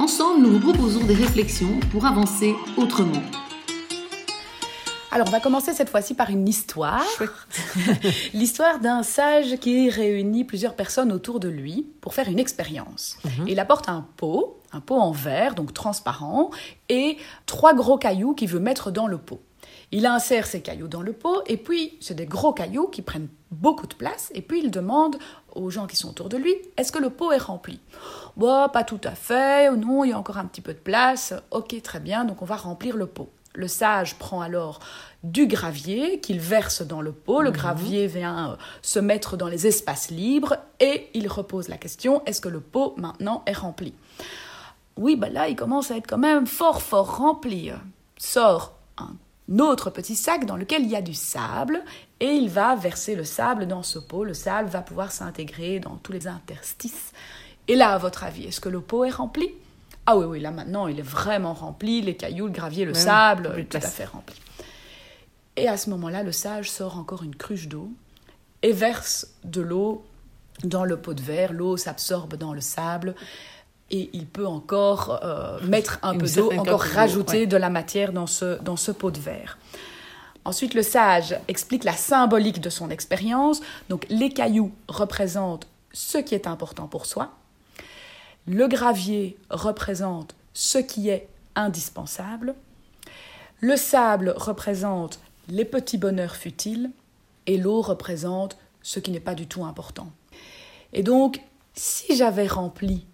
Ensemble, nous vous proposons des réflexions pour avancer autrement. Alors, on va commencer cette fois-ci par une histoire. L'histoire d'un sage qui réunit plusieurs personnes autour de lui pour faire une expérience. Mhm. Il apporte un pot, un pot en verre, donc transparent, et trois gros cailloux qu'il veut mettre dans le pot. Il insère ces cailloux dans le pot, et puis c'est des gros cailloux qui prennent beaucoup de place, et puis il demande aux gens qui sont autour de lui, est-ce que le pot est rempli? Bon, pas tout à fait, non, il y a encore un petit peu de place, ok, très bien, donc on va remplir le pot. Le sage prend alors du gravier qu'il verse dans le pot. Le gravier vient euh, se mettre dans les espaces libres et il repose la question est-ce que le pot maintenant est rempli? Oui, ben là, il commence à être quand même fort, fort rempli. Sort autre petit sac dans lequel il y a du sable et il va verser le sable dans ce pot. Le sable va pouvoir s'intégrer dans tous les interstices. Et là, à votre avis, est-ce que le pot est rempli? Ah oui, oui, là maintenant, il est vraiment rempli, les cailloux, le gravier, le sable, oui, tout à fait rempli. Et à ce moment-là, le sage sort encore une cruche d'eau et verse de l'eau dans le pot de verre. L'eau s'absorbe dans le sable et il peut encore euh, mettre un Une peu d'eau, encore rajouter ouais. de la matière dans ce, dans ce pot de verre. Ensuite, le sage explique la symbolique de son expérience. Donc, les cailloux représentent ce qui est important pour soi. Le gravier représente ce qui est indispensable. Le sable représente les petits bonheurs futiles. Et l'eau représente ce qui n'est pas du tout important. Et donc, si j'avais rempli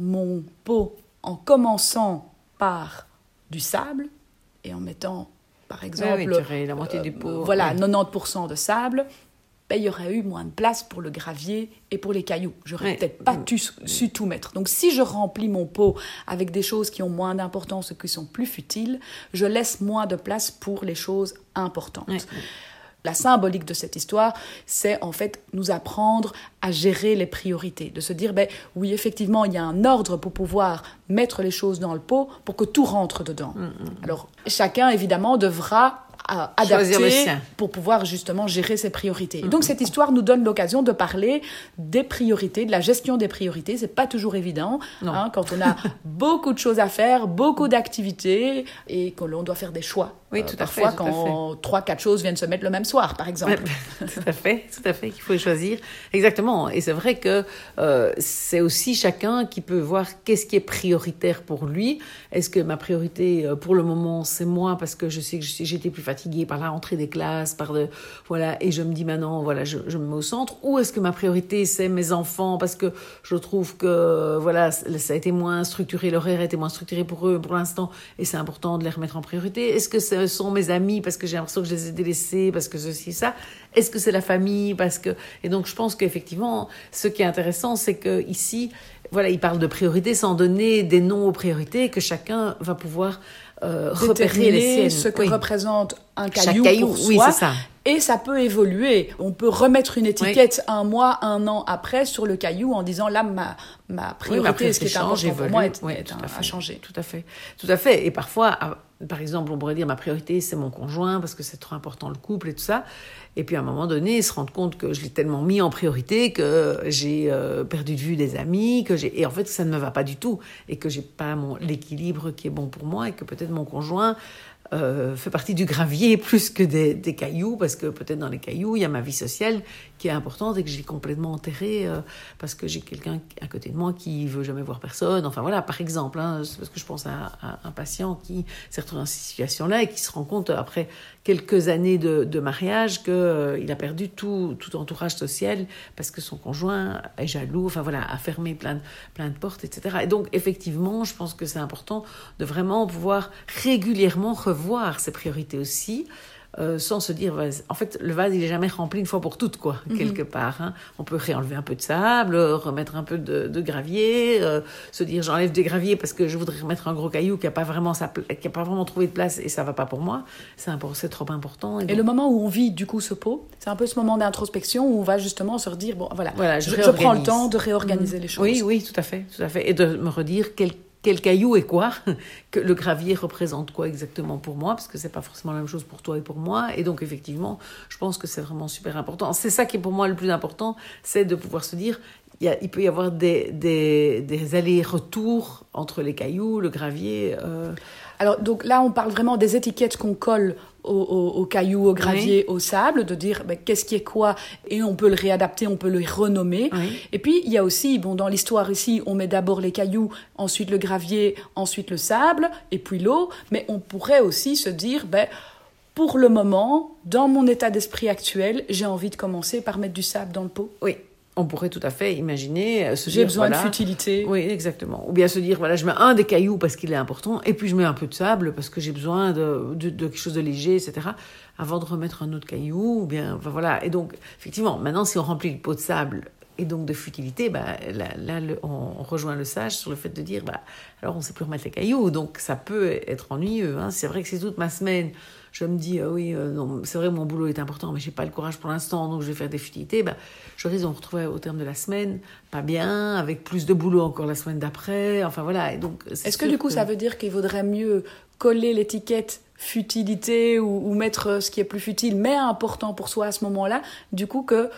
mon pot en commençant par du sable et en mettant, par exemple, oui, tu aurais la moitié du pot, voilà, ouais. 90% de sable, ben, il y aurait eu moins de place pour le gravier et pour les cailloux. J'aurais Ouais. peut-être pas tu- su tout mettre. Donc, si je remplis mon pot avec des choses qui ont moins d'importance ou qui sont plus futiles, je laisse moins de place pour les choses importantes. La symbolique de cette histoire, c'est en fait nous apprendre à gérer les priorités, de se dire, ben oui, effectivement, il y a un ordre pour pouvoir mettre les choses dans le pot pour que tout rentre dedans. Alors, chacun, évidemment, devra euh, adapter pour pouvoir justement gérer ses priorités. Et donc, cette histoire nous donne l'occasion de parler des priorités, de la gestion des priorités. C'est pas toujours évident hein, quand on a beaucoup de choses à faire, beaucoup d'activités et que l'on doit faire des choix. Oui, tout à fait, Parfois, tout à quand trois, quatre choses viennent se mettre le même soir, par exemple. Tout à fait, tout à fait, qu'il faut choisir. Exactement. Et c'est vrai que euh, c'est aussi chacun qui peut voir qu'est-ce qui est prioritaire pour lui. Est-ce que ma priorité euh, pour le moment c'est moi parce que je sais que j'étais plus fatiguée par la rentrée des classes, par de voilà, et je me dis maintenant voilà, je, je me mets au centre. Ou est-ce que ma priorité c'est mes enfants parce que je trouve que voilà, ça a été moins structuré, l'horaire a été moins structuré pour eux pour l'instant, et c'est important de les remettre en priorité. Est-ce que ce sont mes amis parce que j'ai l'impression que je les ai délaissés parce que ceci ça Est-ce que c'est la famille parce que et donc je pense qu'effectivement, ce qui est intéressant, c'est que ici, voilà, il parle de priorité sans donner des noms aux priorités que chacun va pouvoir euh, repérer les déterminer siennes. ce que Oui. représente un caillou, caillou, pour oui, soi. c'est ça. Et ça peut évoluer. On peut remettre une étiquette un mois, un an après sur le caillou en disant là, ma, ma priorité, mais après, ce qui est important pour moi, est, Oui, est un- à a fait. changé. Tout à fait, tout à fait. Et parfois, par exemple, on pourrait dire ma priorité c'est mon conjoint parce que c'est trop important le couple et tout ça. Et puis à un moment donné, se rendre compte que je l'ai tellement mis en priorité que j'ai euh, perdu de vue des amis, que j'ai et en fait ça ne me va pas du tout et que j'ai pas mon l'équilibre qui est bon pour moi et que peut-être mon conjoint euh, fait partie du gravier plus que des, des cailloux, parce que peut-être dans les cailloux, il y a ma vie sociale qui est importante et que j'ai complètement enterrée euh, parce que j'ai quelqu'un à côté de moi qui veut jamais voir personne. Enfin voilà, par exemple, hein, parce que je pense à, à un patient qui s'est retrouvé dans cette situation-là et qui se rend compte après quelques années de, de mariage qu'il il a perdu tout, tout entourage social parce que son conjoint est jaloux, enfin voilà, a fermé plein de, plein de portes, etc. Et donc effectivement, je pense que c'est important de vraiment pouvoir régulièrement revoir ses priorités aussi. Euh, sans se dire, en fait, le vase, il est jamais rempli une fois pour toutes, quoi, Mhm. quelque part. hein. On peut réenlever un peu de sable, euh, remettre un peu de, de gravier, euh, se dire, j'enlève des graviers parce que je voudrais remettre un gros caillou qui a pas vraiment sa qui a pas vraiment trouvé de place et ça va pas pour moi. C'est trop important. Et donc- le moment où on vit du coup ce pot, c'est un peu ce moment d'introspection où on va justement se redire bon voilà, Voilà, je, je prends le temps de réorganiser les choses. Oui, oui, tout à fait, tout à fait. Et de me redire quel, quel caillou est quoi, que le gravier représente quoi exactement pour moi, parce que c'est pas forcément la même chose pour toi et pour moi. Et donc, effectivement, je pense que c'est vraiment super important. C'est ça qui est pour moi le plus important, c'est de pouvoir se dire, il, peut y avoir des, des, des allers-retours entre les cailloux, le gravier. euh, Alors donc là on parle vraiment des étiquettes qu'on colle au, au- au caillou, au gravier, au sable, de dire ben, qu'est-ce qui est quoi et on peut le réadapter, on peut le renommer. Oui. Et puis il y a aussi bon dans l'histoire ici on met d'abord les cailloux, ensuite le gravier, ensuite le sable et puis l'eau, mais on pourrait aussi se dire ben pour le moment, dans mon état d'esprit actuel, j'ai envie de commencer par mettre du sable dans le pot. oui, on pourrait tout à fait imaginer euh, se J'ai besoin voilà, de futilité. Oui, exactement. Ou bien se dire, voilà, je mets un des cailloux parce qu'il est important, et puis je mets un peu de sable parce que j'ai besoin de, de, de quelque chose de léger, etc. Avant de remettre un autre caillou, ou bien, enfin, voilà. Et donc, effectivement, maintenant, si on remplit le pot de sable et donc de futilité, bah, là, là, le- on, rejoint le sage sur le fait de dire, bah, alors on ne sait plus remettre les cailloux, donc ça peut être ennuyeux. Hein. C'est vrai que c'est toute ma semaine. Je me dis, ah oui, euh, non, c'est vrai, mon boulot est important, mais j'ai pas le courage pour l'instant, donc je vais faire des futilités. Bah, je risque de me retrouver au terme de la semaine, pas bien, avec plus de boulot encore la semaine d'après. Enfin voilà. Et donc, c'est Est-ce que du coup ça veut dire qu'il vaudrait mieux coller l'étiquette futilité ou, ou mettre ce qui est plus futile mais important pour soi à ce moment-là, du coup que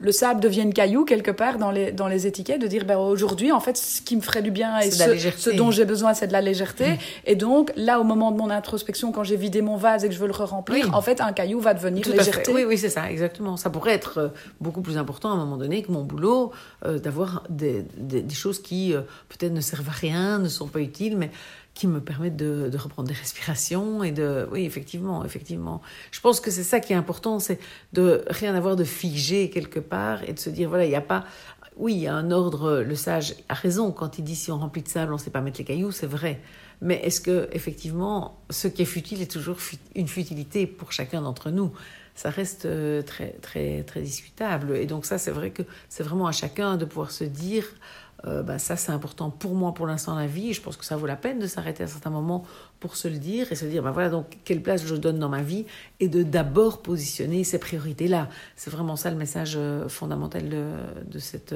le sable devienne caillou quelque part dans les, dans les étiquettes, de dire ben, aujourd'hui en fait ce qui me ferait du bien et ce, dont j'ai besoin c'est de la légèreté et donc là au moment de mon introspection quand j'ai vidé mon vase et que je veux le re-remplir, Oui. en fait un caillou va devenir Tout légèreté. Oui, oui, c'est ça, exactement. Ça pourrait être euh, beaucoup plus important à un moment donné que mon boulot, euh, d'avoir des, des, des choses qui euh, peut-être ne servent à rien, ne sont pas utiles, mais qui me permettent de, reprendre des respirations et de... Oui, effectivement, effectivement. Je pense que c'est ça qui est important, c'est de rien avoir de figé quelque part et de se dire, voilà, il n'y a pas... Oui, il y a un ordre, le sage a raison quand il dit si on remplit de sable, on ne sait pas mettre les cailloux, c'est vrai. Mais est-ce que effectivement, ce qui est futile est toujours une futilité pour chacun d'entre nous? Ça reste euh, très très très discutable. Et donc ça, c'est vrai que c'est vraiment à chacun de pouvoir se dire. Euh, bah, ça c'est important pour moi pour l'instant la vie et je pense que ça vaut la peine de s'arrêter à certains moments pour se le dire et se dire bah voilà donc quelle place je donne dans ma vie et de d'abord positionner ces priorités là c'est vraiment ça le message euh, fondamental de, de cette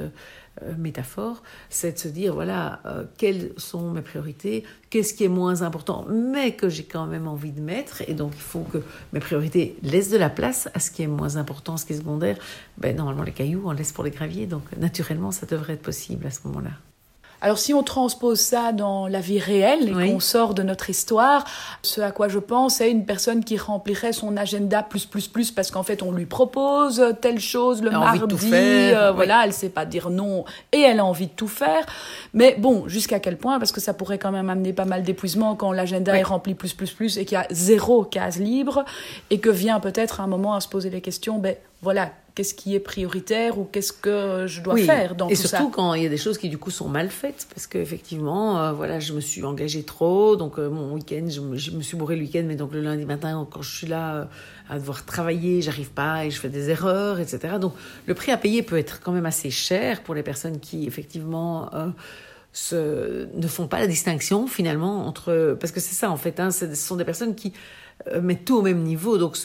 euh, métaphore. C'est de se dire voilà euh, quelles sont mes priorités qu'est-ce qui est moins important mais que j'ai quand même envie de mettre. Et donc il faut que mes priorités laissent de la place à ce qui est moins important ce qui est secondaire. Ben, normalement les cailloux on laisse pour les graviers. Donc naturellement ça devrait être possible à ce moment-là Alors si on transpose ça dans la vie réelle et Oui. qu'on sort de notre histoire, ce à quoi je pense, c'est une personne qui remplirait son agenda plus plus plus parce qu'en fait on lui propose telle chose le Elle mardi, faire, euh, voilà, elle sait pas dire non et elle a envie de tout faire. Mais bon, jusqu'à quel point? Parce que ça pourrait quand même amener pas mal d'épuisement quand l'agenda Oui. est rempli plus plus plus et qu'il y a zéro case libre et que vient peut-être un moment à se poser les questions. Ben voilà, qu'est-ce qui est prioritaire ou qu'est-ce que je dois Oui, faire dans et tout surtout ça quand il y a des choses qui du coup sont mal faites parce qu'effectivement euh, voilà je me suis engagée trop donc euh, mon week-end je me, je me suis bourré le week-end mais donc le lundi matin quand je suis là euh, à devoir travailler j'arrive pas et je fais des erreurs etc donc le prix à payer peut être quand même assez cher pour les personnes qui effectivement euh, se, ne font pas la distinction finalement entre parce que c'est ça en fait hein, ce sont des personnes qui mettent tout au même niveau donc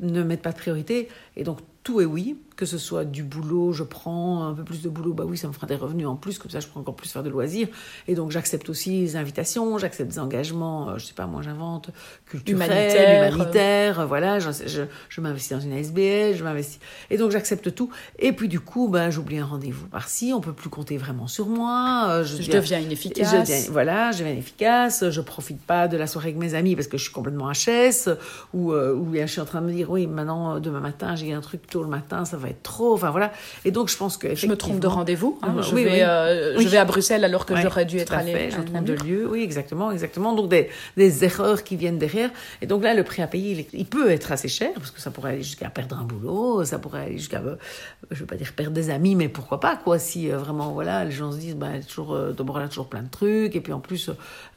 ne mettent pas de priorité et donc tout est oui que ce soit du boulot je prends un peu plus de boulot bah oui ça me fera des revenus en plus comme ça je peux encore plus faire de loisirs et donc j'accepte aussi les invitations j'accepte des engagements euh, je sais pas moi j'invente culturels Humanitaires. humanitaires euh, voilà je, je, je m'investis dans une ASBL je m'investis et donc j'accepte tout et puis du coup bah j'oublie un rendez-vous par-ci on peut plus compter vraiment sur moi euh, je, Je deviens- inefficace. je deviens- voilà, je deviens efficace, je profite pas de la soirée avec mes amis parce que je suis complètement HS, ou, euh, ou bien je suis en train de me dire, oui, maintenant, demain matin, j'ai un truc tôt le matin, ça va être trop. Enfin voilà. Et donc je pense que je me trompe de rendez-vous. hein. Euh, je, oui, vais, oui. euh, Oui. je vais à Bruxelles alors que Ouais, j'aurais dû être allée. je me trompe de lieu, oui, exactement, exactement. Donc des, des erreurs qui viennent derrière. Et donc là, le prix à payer, il, est- il peut être assez cher parce que ça pourrait aller jusqu'à perdre un boulot, ça pourrait aller jusqu'à, euh, je veux pas dire perdre des amis, mais pourquoi pas quoi Si euh, vraiment, voilà, les gens se disent, bah, elle toujours, euh, d'abord elle a toujours plein de trucs, et puis en plus,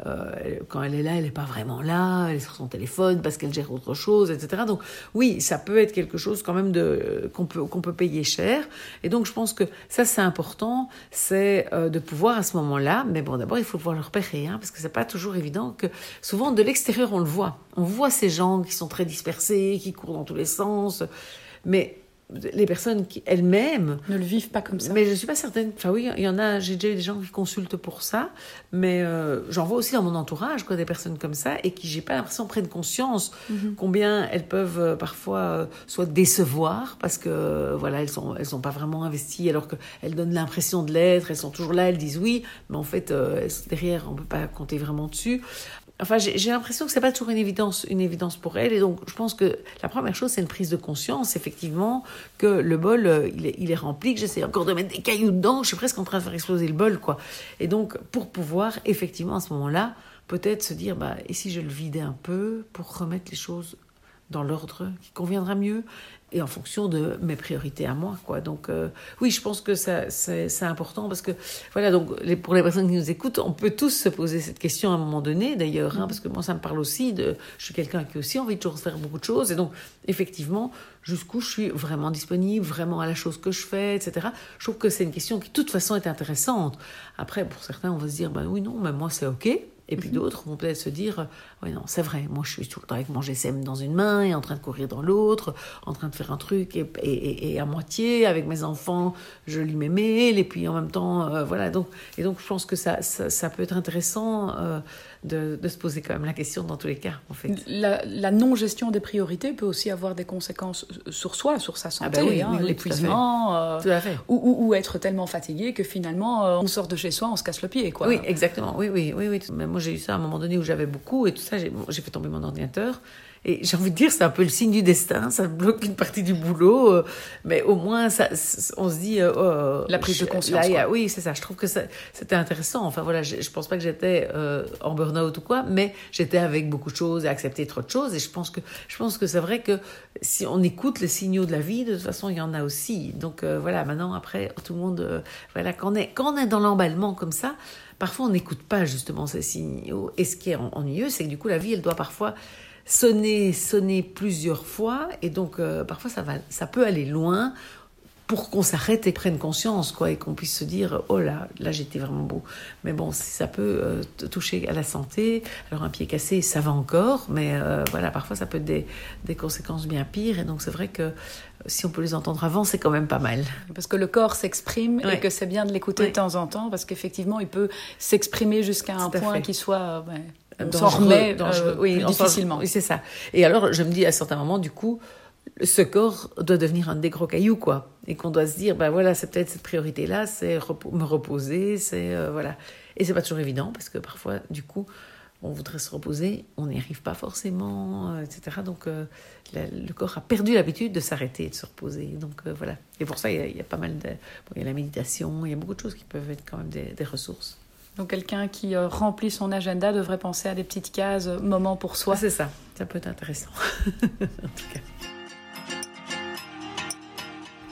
euh, quand elle est là, elle est pas vraiment là, elle est sur son téléphone parce qu'elle gère autre chose, etc. Donc oui, ça peut être quelque chose quand même de qu'on peut qu'on peut payer cher. Et donc je pense que ça c'est important, c'est euh, de pouvoir à ce moment-là. Mais bon, d'abord il faut pouvoir le repérer, hein, parce que c'est pas toujours évident que souvent de l'extérieur on le voit. On voit ces gens qui sont très dispersés, qui courent dans tous les sens, mais les personnes qui elles-mêmes Ne le vivent pas comme ça. mais je suis pas certaine. Enfin oui, il y en a. J'ai déjà eu des gens qui consultent pour ça, mais euh, j'en vois aussi dans mon entourage, quoi, des personnes comme ça, et qui j'ai pas l'impression prennent conscience combien elles peuvent euh, parfois euh, soit décevoir parce que voilà, elles sont elles sont pas vraiment investies, alors qu'elles donnent l'impression de l'être. Elles sont toujours là, elles disent oui, mais en fait elles- derrière on peut pas compter vraiment dessus. Enfin, j'ai l'impression que c'est pas toujours une évidence, une évidence pour elle. Et donc, je pense que la première chose, c'est une prise de conscience, effectivement, que le bol, euh, il est, rempli, que j'essaie encore de mettre des cailloux dedans, je suis presque en train de faire exploser le bol, quoi. Et donc, pour pouvoir, effectivement, à ce moment-là, peut-être se dire, bah, et si je le vidais un peu pour remettre les choses dans l'ordre qui conviendra mieux et en fonction de mes priorités à moi quoi. Donc euh, oui je pense que ça c'est c'est important parce que voilà donc les, pour les personnes qui nous écoutent on peut tous se poser cette question à un moment donné d'ailleurs hein, parce que moi ça me parle aussi de je suis quelqu'un qui a aussi envie de toujours faire beaucoup de choses et donc effectivement jusqu'où je suis vraiment disponible vraiment à la chose que je fais etc je trouve que c'est une question qui de toute façon est intéressante. Après pour certains on va se dire bah oui non mais moi c'est ok et puis d'autres vont peut-être se dire, oui, non, c'est vrai, moi je suis tout le temps avec mon GSM dans une main et en train de courir dans l'autre, en train de faire un truc et, et, et- et à moitié, avec mes enfants, je lis mes mails et puis en même temps, euh, voilà. Donc, et donc je pense que ça, ça, ça peut être intéressant euh, de, de se poser quand même la question dans tous les cas, en fait. La, la non-gestion des priorités peut aussi avoir des conséquences sur soi, sur sa santé, bah oui, hein, oui, oui, l'épuisement, euh, ou, ou- ou être tellement fatigué que finalement euh, on sort de chez soi, on se casse le pied. Quoi. Oui, exactement. Oui, oui, oui, oui. Mais moi, j'ai eu ça à un moment donné où j'avais beaucoup et tout ça. J'ai fait tomber mon ordinateur. Et j'ai envie de dire, c'est un peu le signe du destin. Ça bloque une partie du boulot. euh, mais au moins, ça, on se dit. euh, oh, La prise de conscience, là, a- oui, c'est ça. Je trouve que c'était intéressant. Enfin, voilà, je, je pense pas que j'étais euh, en burn-out ou quoi, mais j'étais avec beaucoup de choses et accepter trop de choses. Et je pense que, je pense que c'est vrai que si on écoute les signaux de la vie, de toute façon, il y en a aussi. Donc, euh, voilà, maintenant, après, tout le monde. euh, voilà, quand on est, quand on est dans l'emballement comme ça, Parfois, on n'écoute pas justement ces signaux. Et ce qui est en- ennuyeux, c'est que du coup, la vie, elle doit parfois sonner, sonner plusieurs fois. Et donc, euh, parfois, ça, va, ça peut aller loin pour qu'on s'arrête et prenne conscience, quoi, et qu'on puisse se dire, oh là, là, j'étais vraiment beau. Mais bon, si ça peut euh, toucher à la santé, alors un pied cassé, ça va encore, mais euh, voilà, parfois, ça peut être des, des conséquences bien pires. Et donc, c'est vrai que si on peut les entendre avant, c'est quand même pas mal. Parce que le corps s'exprime et que c'est bien de l'écouter Ouais. de temps en temps, parce qu'effectivement, il peut s'exprimer jusqu'à un point qui soit. ouais, dangereux, remet dangereux. euh, oui, plus difficilement. Oui, c'est ça. Et alors, je me dis à certains moments, du coup, ce corps doit devenir un des gros cailloux, quoi. Et qu'on doit se dire, ben voilà, c'est peut-être cette priorité-là, c'est me reposer, c'est euh, voilà. Et c'est pas toujours évident parce que parfois, du coup, on voudrait se reposer, on n'y arrive pas forcément, euh, etc. Donc, euh, la- le corps a perdu l'habitude de s'arrêter et de se reposer. Donc, voilà. Et pour ça, il y, a, il y a pas mal de. bon, il y a la méditation, il y a beaucoup de choses qui peuvent être quand même des, des ressources. Donc, quelqu'un qui euh, remplit son agenda devrait penser à des petites cases, euh, moments pour soi. C'est ça. Ça peut être intéressant. en tout cas.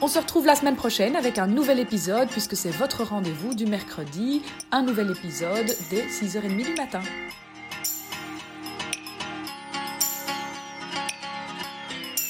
On se retrouve la semaine prochaine avec un nouvel épisode, puisque c'est votre rendez-vous du mercredi, un nouvel épisode dès 6h30 du matin.